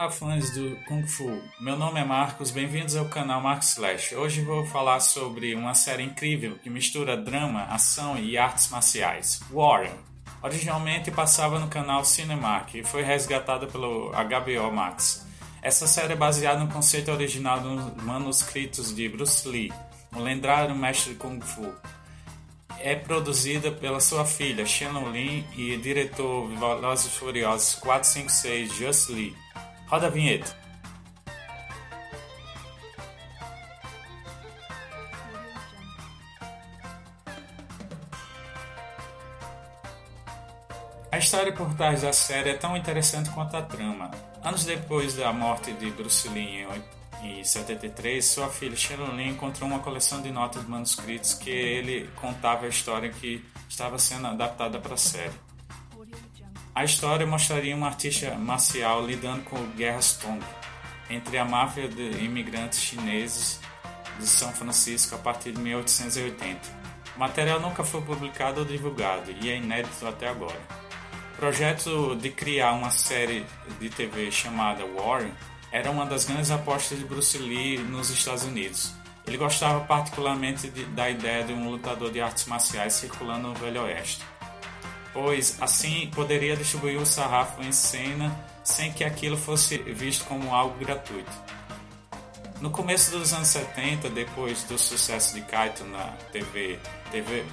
Olá, fãs do Kung Fu. Meu nome é Marcos, bem-vindos ao canal Marcos Slash. Hoje vou falar sobre uma série incrível que mistura drama, ação e artes marciais, Warrior. Originalmente passava no canal Cinemark e foi resgatada pelo HBO Max. Essa série é baseada no conceito original dos manuscritos de Bruce Lee, o lendário mestre Kung Fu. É produzida pela sua filha, Shannon Lin, e diretor Velozes Furiosos 456, Just Lee. Roda a vinheta. A história por trás da série é tão interessante quanto a trama. Anos depois da morte de Bruce Lee em 73, sua filha Sharon Lee encontrou uma coleção de notas de manuscritos que ele contava a história que estava sendo adaptada para a série. A história mostraria um artista marcial lidando com guerras Tong entre a máfia de imigrantes chineses de São Francisco a partir de 1880. O material nunca foi publicado ou divulgado e é inédito até agora. O projeto de criar uma série de TV chamada Warrior era uma das grandes apostas de Bruce Lee nos Estados Unidos. Ele gostava particularmente de, da ideia de um lutador de artes marciais circulando no Velho Oeste pois assim poderia distribuir o sarrafo em cena sem que aquilo fosse visto como algo gratuito. No começo dos anos 70, depois do sucesso de Kaito na TV, TV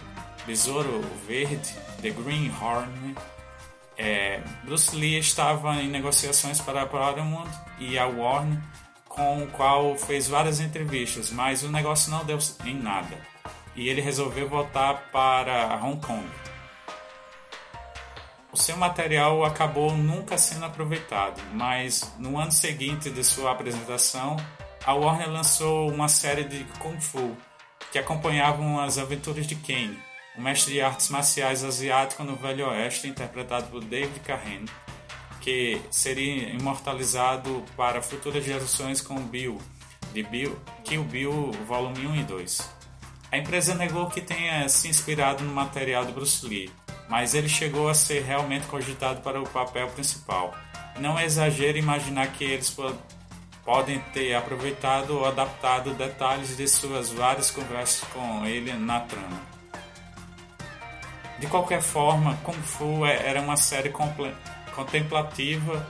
Besouro Verde, The Greenhorn, é, Bruce Lee estava em negociações para a Paramount e a Warner, com o qual fez várias entrevistas, mas o negócio não deu em nada. E ele resolveu voltar para Hong Kong o seu material acabou nunca sendo aproveitado, mas no ano seguinte de sua apresentação, a Warner lançou uma série de Kung Fu que acompanhavam as aventuras de Kane, o mestre de artes marciais asiático no Velho Oeste, interpretado por David Carradine, que seria imortalizado para futuras gerações com Bill, de Bill, Kill Bill Volume 1 e 2. A empresa negou que tenha se inspirado no material de Bruce Lee, mas ele chegou a ser realmente cogitado para o papel principal. Não é exagero imaginar que eles podem ter aproveitado ou adaptado detalhes de suas várias conversas com ele na trama. De qualquer forma, Kung Fu é, era uma série contemplativa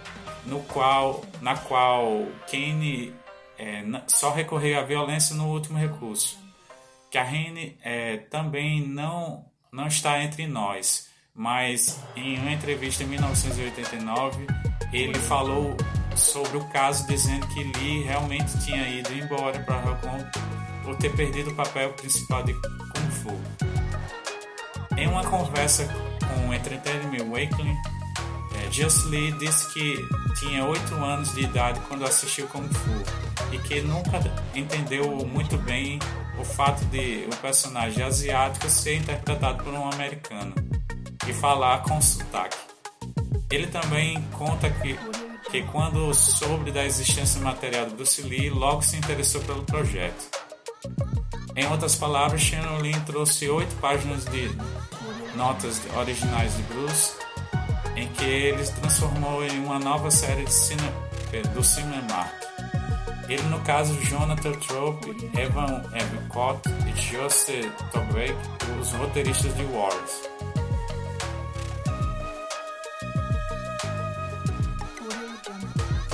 no qual, na qual Kane é, só recorreu à violência no último recurso. Kahane é, também não não está entre nós, mas em uma entrevista em 1989 ele falou sobre o caso dizendo que Lee realmente tinha ido embora para Hong por ter perdido o papel principal de Kung Fu. Em uma conversa com o Entertainment Weekly, é, Just Lee disse que tinha 8 anos de idade quando assistiu Kung Fu e que nunca entendeu muito bem o fato de o personagem asiático ser interpretado por um americano e falar com sotaque. Ele também conta que, que quando soube da existência material do Bruce Lee, logo se interessou pelo projeto. Em outras palavras, Shannon trouxe oito páginas de notas originais de Bruce, em que ele transformou em uma nova série de cine, do Cinemark. Ele, no caso, Jonathan Trope, Evan Epcot e Joseph Tobeck, os roteiristas de Wars.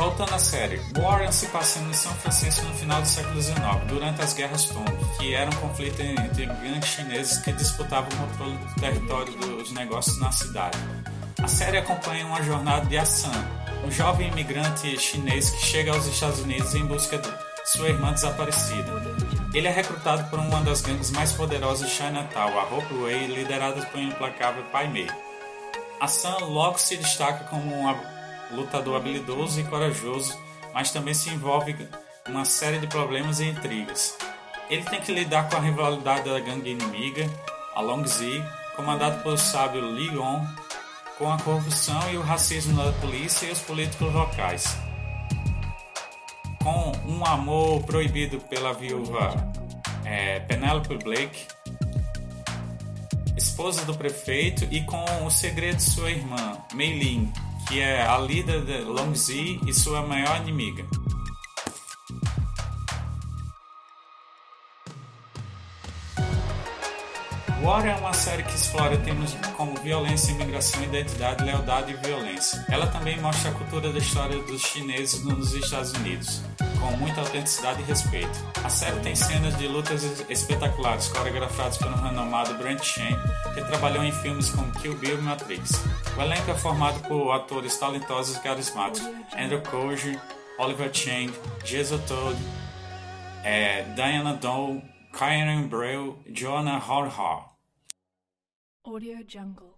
Voltando à série, Warren se passando em São Francisco no final do século XIX, durante as Guerras Tong, que era um conflito entre gangues chineses que disputavam o controle do território dos negócios na cidade. A série acompanha uma jornada de ação, um jovem imigrante chinês que chega aos Estados Unidos em busca de sua irmã desaparecida. Ele é recrutado por uma das gangues mais poderosas de Chinatown, a Hope Way, liderada por um implacável Pai Mei. A Sam logo se destaca como um lutador habilidoso e corajoso, mas também se envolve em uma série de problemas e intrigas. Ele tem que lidar com a rivalidade da gangue inimiga, a Long Zi, comandado pelo sábio Li Gong, com a corrupção e o racismo da polícia e os políticos locais. Com um amor proibido pela viúva é, Penelope Blake, esposa do prefeito, e com o segredo de sua irmã, Mei Lin, que é a líder de Long Z e sua maior inimiga. War é uma série que explora temas como violência, imigração, identidade, lealdade e violência. Ela também mostra a cultura da história dos chineses nos Estados Unidos, com muita autenticidade e respeito. A série tem cenas de lutas espetaculares coreografadas pelo renomado Brent Chen, que trabalhou em filmes como Kill Bill e Matrix. O elenco é formado por atores talentosos e carismáticos Andrew Koji, Oliver Chang, Jason Todd, é, Diana Dole, Karen Braille, Joanna Horhar. Audio Jungle.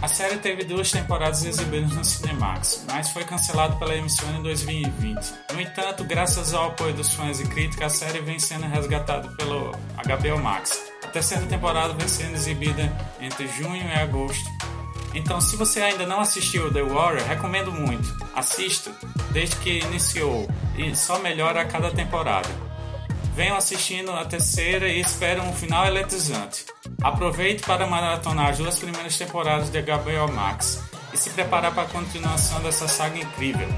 A série teve duas temporadas exibidas no Cinemax, mas foi cancelada pela emissora em 2020. No entanto, graças ao apoio dos fãs e crítica, a série vem sendo resgatada pelo HBO Max. A terceira temporada vem sendo exibida entre junho e agosto. Então, se você ainda não assistiu The Warrior, recomendo muito. Assista, desde que iniciou, e só melhora a cada temporada. Venham assistindo a terceira e esperam um final eletrizante. Aproveite para maratonar as duas primeiras temporadas de HBO Max e se preparar para a continuação dessa saga incrível.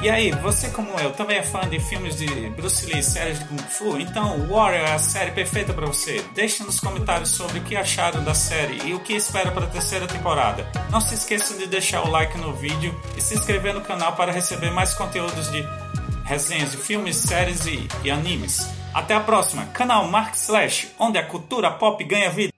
E aí, você como eu também é fã de filmes de Bruce Lee e séries de Kung Fu? Então Warrior é a série perfeita para você. Deixe nos comentários sobre o que acharam da série e o que espera para a terceira temporada. Não se esqueçam de deixar o like no vídeo e se inscrever no canal para receber mais conteúdos de resenhas de filmes, séries e, e animes. Até a próxima, canal Mark Slash, onde a cultura pop ganha vida.